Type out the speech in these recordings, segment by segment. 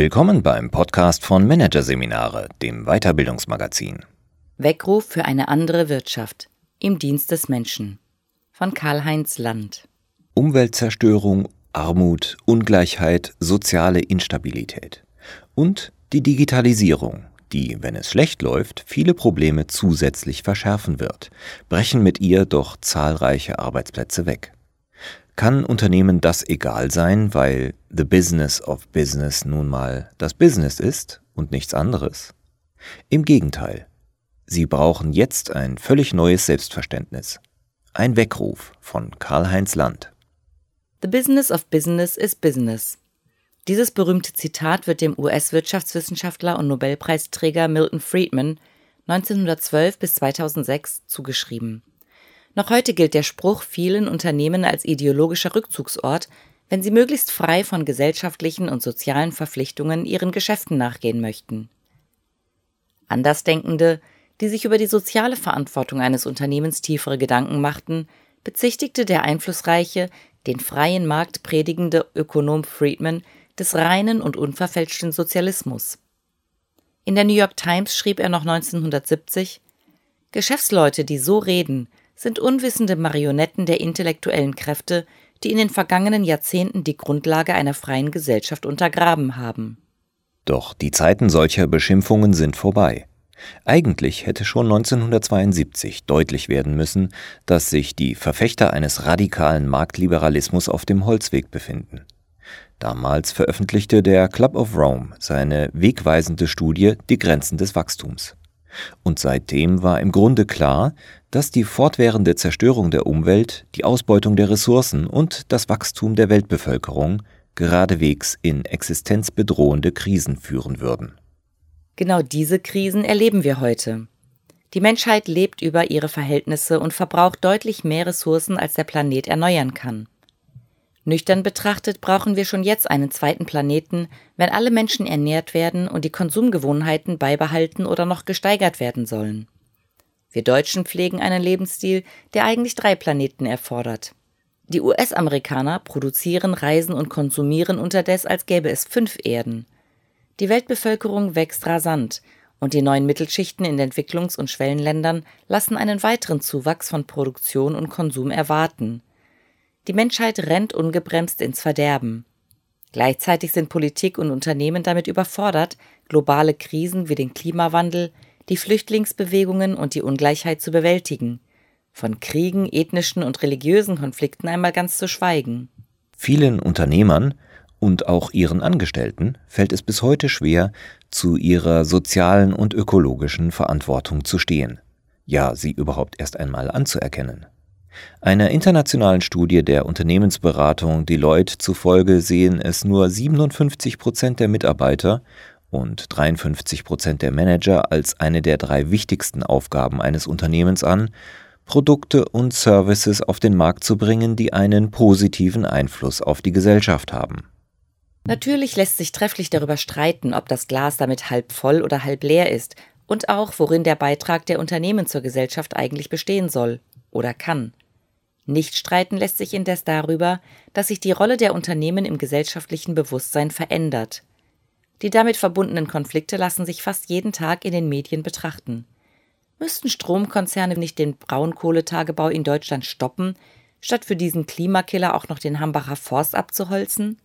Willkommen beim Podcast von Managerseminare, dem Weiterbildungsmagazin. Weckruf für eine andere Wirtschaft im Dienst des Menschen von Karl-Heinz Land. Umweltzerstörung, Armut, Ungleichheit, soziale Instabilität und die Digitalisierung, die, wenn es schlecht läuft, viele Probleme zusätzlich verschärfen wird, brechen mit ihr doch zahlreiche Arbeitsplätze weg. Kann Unternehmen das egal sein, weil the business of business nun mal das Business ist und nichts anderes? Im Gegenteil. Sie brauchen jetzt ein völlig neues Selbstverständnis. Ein Weckruf von Karl-Heinz Land. The business of business is business. Dieses berühmte Zitat wird dem US-Wirtschaftswissenschaftler und Nobelpreisträger Milton Friedman 1912 bis 2006 zugeschrieben. Noch heute gilt der Spruch vielen Unternehmen als ideologischer Rückzugsort, wenn sie möglichst frei von gesellschaftlichen und sozialen Verpflichtungen ihren Geschäften nachgehen möchten. Andersdenkende, die sich über die soziale Verantwortung eines Unternehmens tiefere Gedanken machten, bezichtigte der einflussreiche, den freien Markt predigende Ökonom Friedman des reinen und unverfälschten Sozialismus. In der New York Times schrieb er noch 1970 Geschäftsleute, die so reden, sind unwissende Marionetten der intellektuellen Kräfte, die in den vergangenen Jahrzehnten die Grundlage einer freien Gesellschaft untergraben haben. Doch die Zeiten solcher Beschimpfungen sind vorbei. Eigentlich hätte schon 1972 deutlich werden müssen, dass sich die Verfechter eines radikalen Marktliberalismus auf dem Holzweg befinden. Damals veröffentlichte der Club of Rome seine wegweisende Studie Die Grenzen des Wachstums. Und seitdem war im Grunde klar, dass die fortwährende Zerstörung der Umwelt, die Ausbeutung der Ressourcen und das Wachstum der Weltbevölkerung geradewegs in existenzbedrohende Krisen führen würden. Genau diese Krisen erleben wir heute. Die Menschheit lebt über ihre Verhältnisse und verbraucht deutlich mehr Ressourcen, als der Planet erneuern kann. Nüchtern betrachtet brauchen wir schon jetzt einen zweiten Planeten, wenn alle Menschen ernährt werden und die Konsumgewohnheiten beibehalten oder noch gesteigert werden sollen. Wir Deutschen pflegen einen Lebensstil, der eigentlich drei Planeten erfordert. Die US-Amerikaner produzieren, reisen und konsumieren unterdes, als gäbe es fünf Erden. Die Weltbevölkerung wächst rasant, und die neuen Mittelschichten in Entwicklungs- und Schwellenländern lassen einen weiteren Zuwachs von Produktion und Konsum erwarten. Die Menschheit rennt ungebremst ins Verderben. Gleichzeitig sind Politik und Unternehmen damit überfordert, globale Krisen wie den Klimawandel, die Flüchtlingsbewegungen und die Ungleichheit zu bewältigen, von Kriegen, ethnischen und religiösen Konflikten einmal ganz zu schweigen. Vielen Unternehmern und auch ihren Angestellten fällt es bis heute schwer, zu ihrer sozialen und ökologischen Verantwortung zu stehen, ja sie überhaupt erst einmal anzuerkennen. Einer internationalen Studie der Unternehmensberatung Deloitte zufolge sehen es nur 57 Prozent der Mitarbeiter und 53 Prozent der Manager als eine der drei wichtigsten Aufgaben eines Unternehmens an, Produkte und Services auf den Markt zu bringen, die einen positiven Einfluss auf die Gesellschaft haben. Natürlich lässt sich trefflich darüber streiten, ob das Glas damit halb voll oder halb leer ist und auch, worin der Beitrag der Unternehmen zur Gesellschaft eigentlich bestehen soll oder kann. Nicht streiten lässt sich indes darüber, dass sich die Rolle der Unternehmen im gesellschaftlichen Bewusstsein verändert. Die damit verbundenen Konflikte lassen sich fast jeden Tag in den Medien betrachten. Müssten Stromkonzerne nicht den Braunkohletagebau in Deutschland stoppen, statt für diesen Klimakiller auch noch den Hambacher Forst abzuholzen?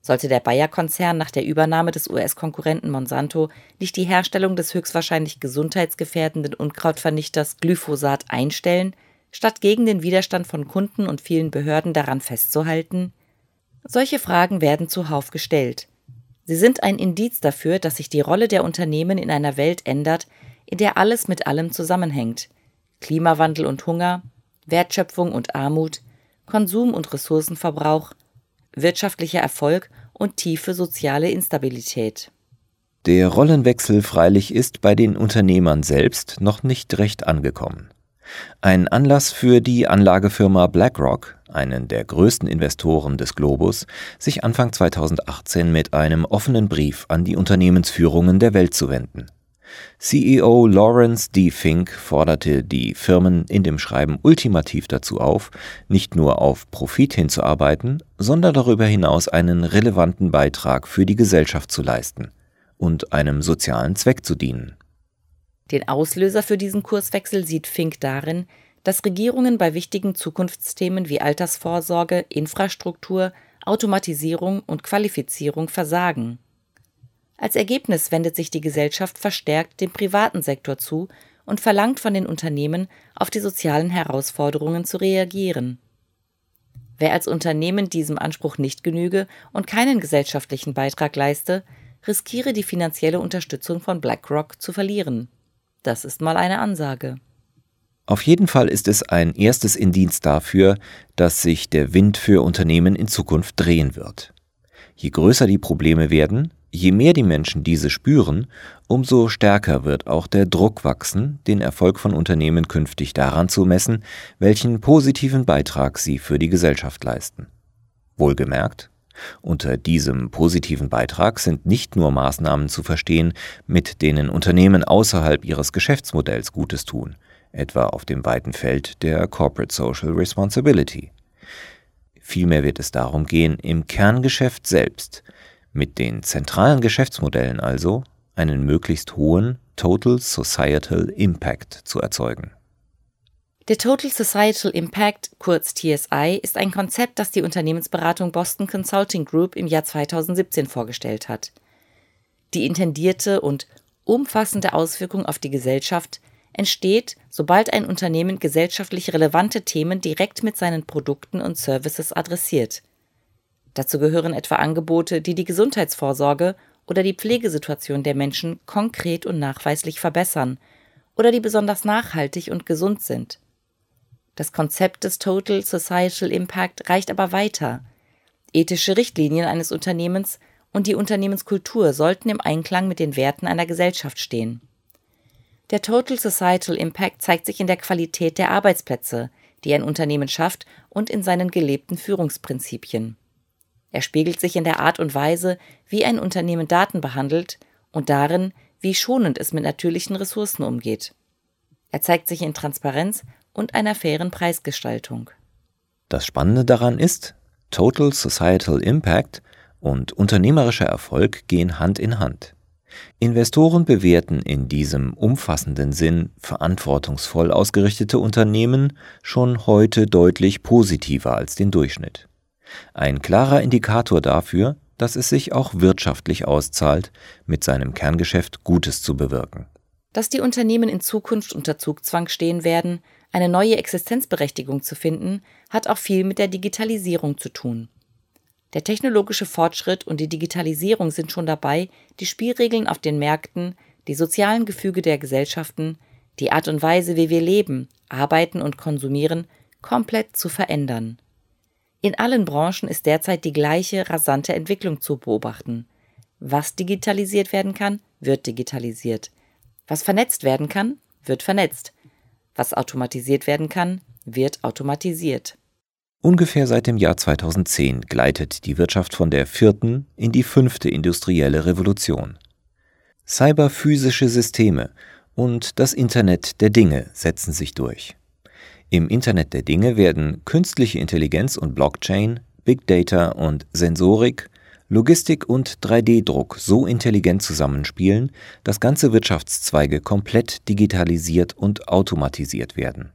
Sollte der Bayer-Konzern nach der Übernahme des US-Konkurrenten Monsanto nicht die Herstellung des höchstwahrscheinlich gesundheitsgefährdenden Unkrautvernichters Glyphosat einstellen, statt gegen den Widerstand von Kunden und vielen Behörden daran festzuhalten? Solche Fragen werden zuhauf gestellt. Sie sind ein Indiz dafür, dass sich die Rolle der Unternehmen in einer Welt ändert, in der alles mit allem zusammenhängt. Klimawandel und Hunger, Wertschöpfung und Armut, Konsum und Ressourcenverbrauch, wirtschaftlicher Erfolg und tiefe soziale Instabilität. Der Rollenwechsel freilich ist bei den Unternehmern selbst noch nicht recht angekommen. Ein Anlass für die Anlagefirma BlackRock, einen der größten Investoren des Globus, sich Anfang 2018 mit einem offenen Brief an die Unternehmensführungen der Welt zu wenden. CEO Lawrence D. Fink forderte die Firmen in dem Schreiben ultimativ dazu auf, nicht nur auf Profit hinzuarbeiten, sondern darüber hinaus einen relevanten Beitrag für die Gesellschaft zu leisten und einem sozialen Zweck zu dienen. Den Auslöser für diesen Kurswechsel sieht Fink darin, dass Regierungen bei wichtigen Zukunftsthemen wie Altersvorsorge, Infrastruktur, Automatisierung und Qualifizierung versagen. Als Ergebnis wendet sich die Gesellschaft verstärkt dem privaten Sektor zu und verlangt von den Unternehmen, auf die sozialen Herausforderungen zu reagieren. Wer als Unternehmen diesem Anspruch nicht genüge und keinen gesellschaftlichen Beitrag leiste, riskiere die finanzielle Unterstützung von BlackRock zu verlieren. Das ist mal eine Ansage. Auf jeden Fall ist es ein erstes Indiz dafür, dass sich der Wind für Unternehmen in Zukunft drehen wird. Je größer die Probleme werden, Je mehr die Menschen diese spüren, umso stärker wird auch der Druck wachsen, den Erfolg von Unternehmen künftig daran zu messen, welchen positiven Beitrag sie für die Gesellschaft leisten. Wohlgemerkt, unter diesem positiven Beitrag sind nicht nur Maßnahmen zu verstehen, mit denen Unternehmen außerhalb ihres Geschäftsmodells Gutes tun, etwa auf dem weiten Feld der Corporate Social Responsibility. Vielmehr wird es darum gehen, im Kerngeschäft selbst mit den zentralen Geschäftsmodellen also einen möglichst hohen Total Societal Impact zu erzeugen. Der Total Societal Impact, kurz TSI, ist ein Konzept, das die Unternehmensberatung Boston Consulting Group im Jahr 2017 vorgestellt hat. Die intendierte und umfassende Auswirkung auf die Gesellschaft entsteht, sobald ein Unternehmen gesellschaftlich relevante Themen direkt mit seinen Produkten und Services adressiert. Dazu gehören etwa Angebote, die die Gesundheitsvorsorge oder die Pflegesituation der Menschen konkret und nachweislich verbessern oder die besonders nachhaltig und gesund sind. Das Konzept des Total Societal Impact reicht aber weiter. Ethische Richtlinien eines Unternehmens und die Unternehmenskultur sollten im Einklang mit den Werten einer Gesellschaft stehen. Der Total Societal Impact zeigt sich in der Qualität der Arbeitsplätze, die ein Unternehmen schafft, und in seinen gelebten Führungsprinzipien. Er spiegelt sich in der Art und Weise, wie ein Unternehmen Daten behandelt und darin, wie schonend es mit natürlichen Ressourcen umgeht. Er zeigt sich in Transparenz und einer fairen Preisgestaltung. Das Spannende daran ist, Total Societal Impact und unternehmerischer Erfolg gehen Hand in Hand. Investoren bewerten in diesem umfassenden Sinn verantwortungsvoll ausgerichtete Unternehmen schon heute deutlich positiver als den Durchschnitt. Ein klarer Indikator dafür, dass es sich auch wirtschaftlich auszahlt, mit seinem Kerngeschäft Gutes zu bewirken. Dass die Unternehmen in Zukunft unter Zugzwang stehen werden, eine neue Existenzberechtigung zu finden, hat auch viel mit der Digitalisierung zu tun. Der technologische Fortschritt und die Digitalisierung sind schon dabei, die Spielregeln auf den Märkten, die sozialen Gefüge der Gesellschaften, die Art und Weise, wie wir leben, arbeiten und konsumieren, komplett zu verändern. In allen Branchen ist derzeit die gleiche rasante Entwicklung zu beobachten. Was digitalisiert werden kann, wird digitalisiert. Was vernetzt werden kann, wird vernetzt. Was automatisiert werden kann, wird automatisiert. Ungefähr seit dem Jahr 2010 gleitet die Wirtschaft von der vierten in die fünfte industrielle Revolution. Cyberphysische Systeme und das Internet der Dinge setzen sich durch. Im Internet der Dinge werden künstliche Intelligenz und Blockchain, Big Data und Sensorik, Logistik und 3D-Druck so intelligent zusammenspielen, dass ganze Wirtschaftszweige komplett digitalisiert und automatisiert werden.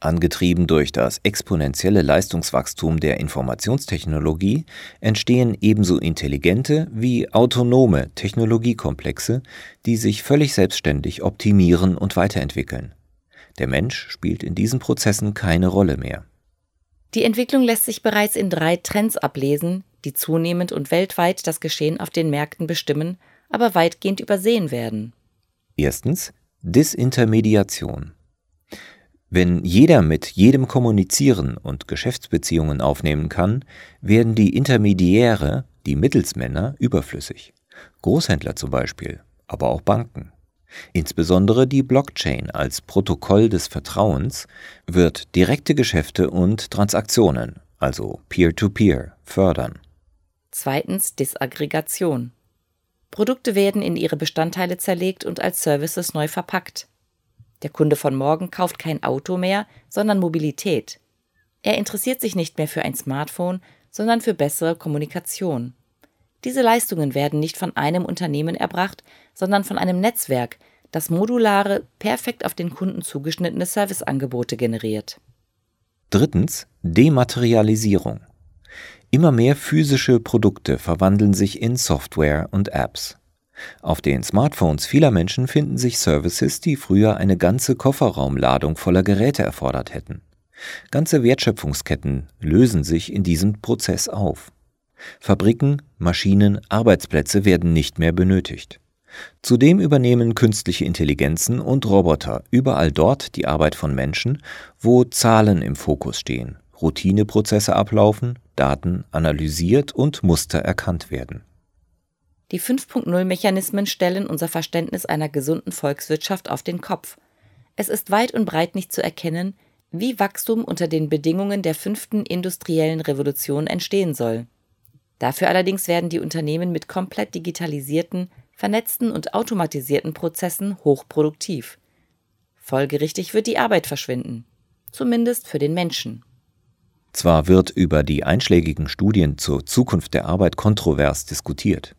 Angetrieben durch das exponentielle Leistungswachstum der Informationstechnologie entstehen ebenso intelligente wie autonome Technologiekomplexe, die sich völlig selbstständig optimieren und weiterentwickeln. Der Mensch spielt in diesen Prozessen keine Rolle mehr. Die Entwicklung lässt sich bereits in drei Trends ablesen, die zunehmend und weltweit das Geschehen auf den Märkten bestimmen, aber weitgehend übersehen werden. Erstens Disintermediation. Wenn jeder mit jedem kommunizieren und Geschäftsbeziehungen aufnehmen kann, werden die Intermediäre, die Mittelsmänner, überflüssig. Großhändler zum Beispiel, aber auch Banken. Insbesondere die Blockchain als Protokoll des Vertrauens wird direkte Geschäfte und Transaktionen, also Peer-to-Peer, -peer, fördern. Zweitens Disaggregation. Produkte werden in ihre Bestandteile zerlegt und als Services neu verpackt. Der Kunde von morgen kauft kein Auto mehr, sondern Mobilität. Er interessiert sich nicht mehr für ein Smartphone, sondern für bessere Kommunikation. Diese Leistungen werden nicht von einem Unternehmen erbracht, sondern von einem Netzwerk, das modulare, perfekt auf den Kunden zugeschnittene Serviceangebote generiert. Drittens Dematerialisierung. Immer mehr physische Produkte verwandeln sich in Software und Apps. Auf den Smartphones vieler Menschen finden sich Services, die früher eine ganze Kofferraumladung voller Geräte erfordert hätten. Ganze Wertschöpfungsketten lösen sich in diesem Prozess auf. Fabriken, Maschinen, Arbeitsplätze werden nicht mehr benötigt. Zudem übernehmen künstliche Intelligenzen und Roboter überall dort die Arbeit von Menschen, wo Zahlen im Fokus stehen, Routineprozesse ablaufen, Daten analysiert und Muster erkannt werden. Die 5.0-Mechanismen stellen unser Verständnis einer gesunden Volkswirtschaft auf den Kopf. Es ist weit und breit nicht zu erkennen, wie Wachstum unter den Bedingungen der fünften industriellen Revolution entstehen soll. Dafür allerdings werden die Unternehmen mit komplett digitalisierten, vernetzten und automatisierten Prozessen hochproduktiv. Folgerichtig wird die Arbeit verschwinden, zumindest für den Menschen. Zwar wird über die einschlägigen Studien zur Zukunft der Arbeit kontrovers diskutiert.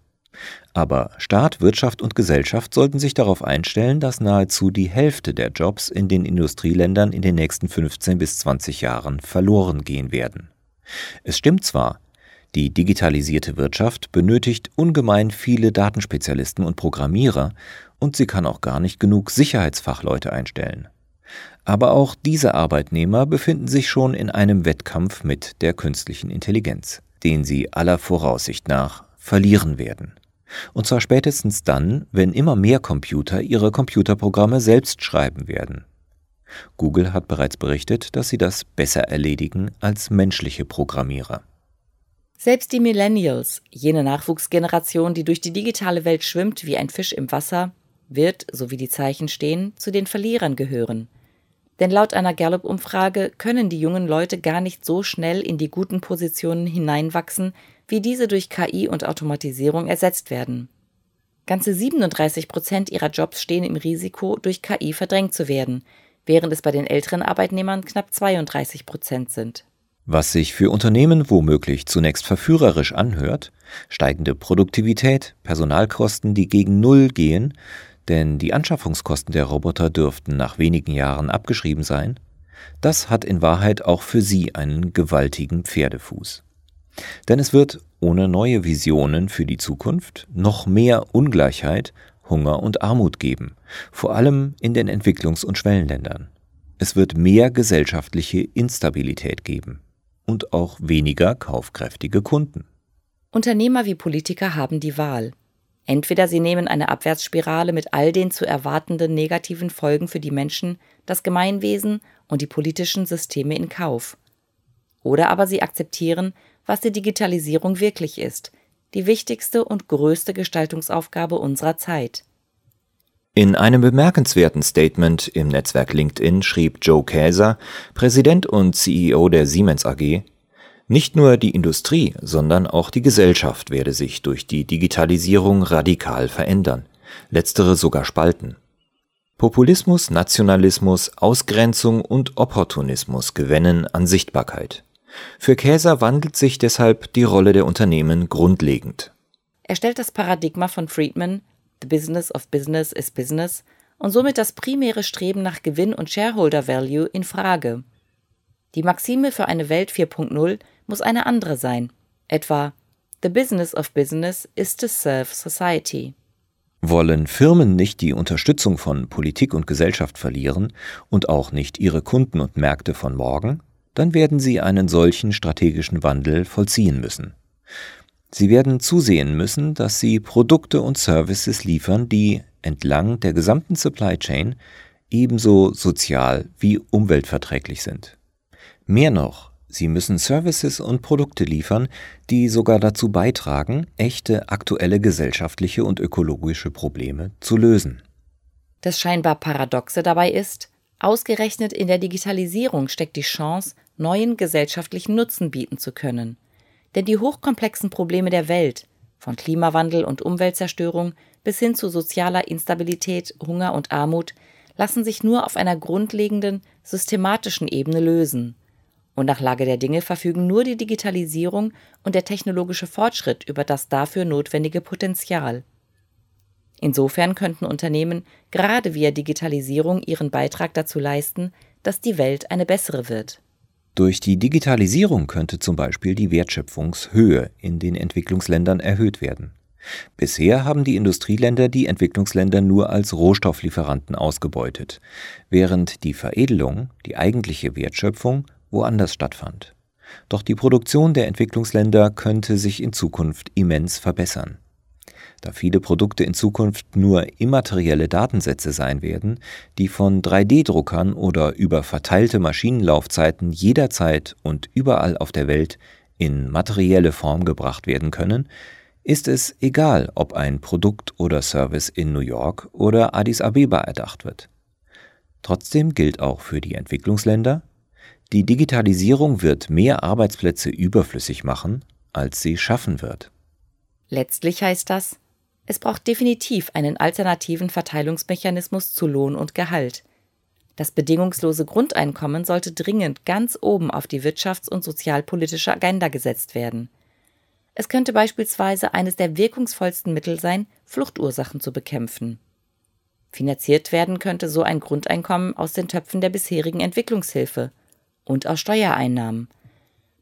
Aber Staat, Wirtschaft und Gesellschaft sollten sich darauf einstellen, dass nahezu die Hälfte der Jobs in den Industrieländern in den nächsten 15 bis 20 Jahren verloren gehen werden. Es stimmt zwar, die digitalisierte Wirtschaft benötigt ungemein viele Datenspezialisten und Programmierer und sie kann auch gar nicht genug Sicherheitsfachleute einstellen. Aber auch diese Arbeitnehmer befinden sich schon in einem Wettkampf mit der künstlichen Intelligenz, den sie aller Voraussicht nach verlieren werden. Und zwar spätestens dann, wenn immer mehr Computer ihre Computerprogramme selbst schreiben werden. Google hat bereits berichtet, dass sie das besser erledigen als menschliche Programmierer. Selbst die Millennials, jene Nachwuchsgeneration, die durch die digitale Welt schwimmt wie ein Fisch im Wasser, wird, so wie die Zeichen stehen, zu den Verlierern gehören. Denn laut einer Gallup-Umfrage können die jungen Leute gar nicht so schnell in die guten Positionen hineinwachsen, wie diese durch KI und Automatisierung ersetzt werden. Ganze 37 Prozent ihrer Jobs stehen im Risiko, durch KI verdrängt zu werden, während es bei den älteren Arbeitnehmern knapp 32 Prozent sind. Was sich für Unternehmen womöglich zunächst verführerisch anhört, steigende Produktivität, Personalkosten, die gegen Null gehen, denn die Anschaffungskosten der Roboter dürften nach wenigen Jahren abgeschrieben sein, das hat in Wahrheit auch für sie einen gewaltigen Pferdefuß. Denn es wird ohne neue Visionen für die Zukunft noch mehr Ungleichheit, Hunger und Armut geben, vor allem in den Entwicklungs- und Schwellenländern. Es wird mehr gesellschaftliche Instabilität geben und auch weniger kaufkräftige Kunden. Unternehmer wie Politiker haben die Wahl. Entweder sie nehmen eine Abwärtsspirale mit all den zu erwartenden negativen Folgen für die Menschen, das Gemeinwesen und die politischen Systeme in Kauf. Oder aber sie akzeptieren, was die Digitalisierung wirklich ist, die wichtigste und größte Gestaltungsaufgabe unserer Zeit. In einem bemerkenswerten Statement im Netzwerk LinkedIn schrieb Joe Käser, Präsident und CEO der Siemens AG, nicht nur die Industrie, sondern auch die Gesellschaft werde sich durch die Digitalisierung radikal verändern, letztere sogar spalten. Populismus, Nationalismus, Ausgrenzung und Opportunismus gewinnen an Sichtbarkeit. Für Käser wandelt sich deshalb die Rolle der Unternehmen grundlegend. Er stellt das Paradigma von Friedman, The Business of Business is Business, und somit das primäre Streben nach Gewinn und Shareholder Value in Frage. Die Maxime für eine Welt 4.0 muss eine andere sein, etwa The Business of Business is to serve society. Wollen Firmen nicht die Unterstützung von Politik und Gesellschaft verlieren und auch nicht ihre Kunden und Märkte von morgen? dann werden sie einen solchen strategischen Wandel vollziehen müssen. Sie werden zusehen müssen, dass sie Produkte und Services liefern, die entlang der gesamten Supply Chain ebenso sozial wie umweltverträglich sind. Mehr noch, sie müssen Services und Produkte liefern, die sogar dazu beitragen, echte aktuelle gesellschaftliche und ökologische Probleme zu lösen. Das scheinbar Paradoxe dabei ist, ausgerechnet in der Digitalisierung steckt die Chance, neuen gesellschaftlichen Nutzen bieten zu können. Denn die hochkomplexen Probleme der Welt, Von Klimawandel und Umweltzerstörung bis hin zu sozialer Instabilität, Hunger und Armut lassen sich nur auf einer grundlegenden, systematischen Ebene lösen. Und nach Lage der Dinge verfügen nur die Digitalisierung und der technologische Fortschritt über das dafür notwendige Potenzial. Insofern könnten Unternehmen gerade via Digitalisierung ihren Beitrag dazu leisten, dass die Welt eine bessere wird. Durch die Digitalisierung könnte zum Beispiel die Wertschöpfungshöhe in den Entwicklungsländern erhöht werden. Bisher haben die Industrieländer die Entwicklungsländer nur als Rohstofflieferanten ausgebeutet, während die Veredelung, die eigentliche Wertschöpfung, woanders stattfand. Doch die Produktion der Entwicklungsländer könnte sich in Zukunft immens verbessern. Da viele Produkte in Zukunft nur immaterielle Datensätze sein werden, die von 3D-Druckern oder über verteilte Maschinenlaufzeiten jederzeit und überall auf der Welt in materielle Form gebracht werden können, ist es egal, ob ein Produkt oder Service in New York oder Addis Abeba erdacht wird. Trotzdem gilt auch für die Entwicklungsländer, die Digitalisierung wird mehr Arbeitsplätze überflüssig machen, als sie schaffen wird. Letztlich heißt das, es braucht definitiv einen alternativen Verteilungsmechanismus zu Lohn und Gehalt. Das bedingungslose Grundeinkommen sollte dringend ganz oben auf die wirtschafts- und sozialpolitische Agenda gesetzt werden. Es könnte beispielsweise eines der wirkungsvollsten Mittel sein, Fluchtursachen zu bekämpfen. Finanziert werden könnte so ein Grundeinkommen aus den Töpfen der bisherigen Entwicklungshilfe, und aus Steuereinnahmen.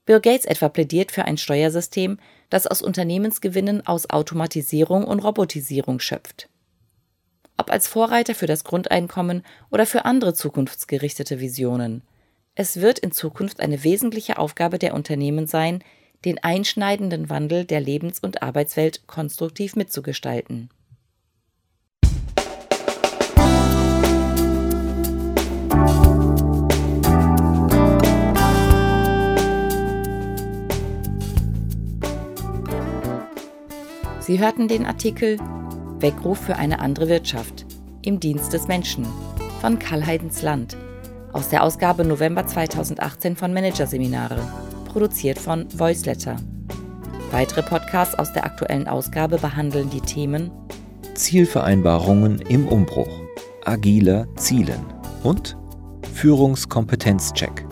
Bill Gates etwa plädiert für ein Steuersystem, das aus Unternehmensgewinnen aus Automatisierung und Robotisierung schöpft. Ob als Vorreiter für das Grundeinkommen oder für andere zukunftsgerichtete Visionen. Es wird in Zukunft eine wesentliche Aufgabe der Unternehmen sein, den einschneidenden Wandel der Lebens- und Arbeitswelt konstruktiv mitzugestalten. Sie hörten den Artikel Weckruf für eine andere Wirtschaft im Dienst des Menschen von Karl-Heidens Land aus der Ausgabe November 2018 von Managerseminare, produziert von Voiceletter. Weitere Podcasts aus der aktuellen Ausgabe behandeln die Themen Zielvereinbarungen im Umbruch, agiler Zielen und Führungskompetenzcheck.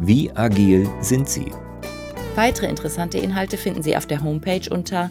Wie agil sind Sie? Weitere interessante Inhalte finden Sie auf der Homepage unter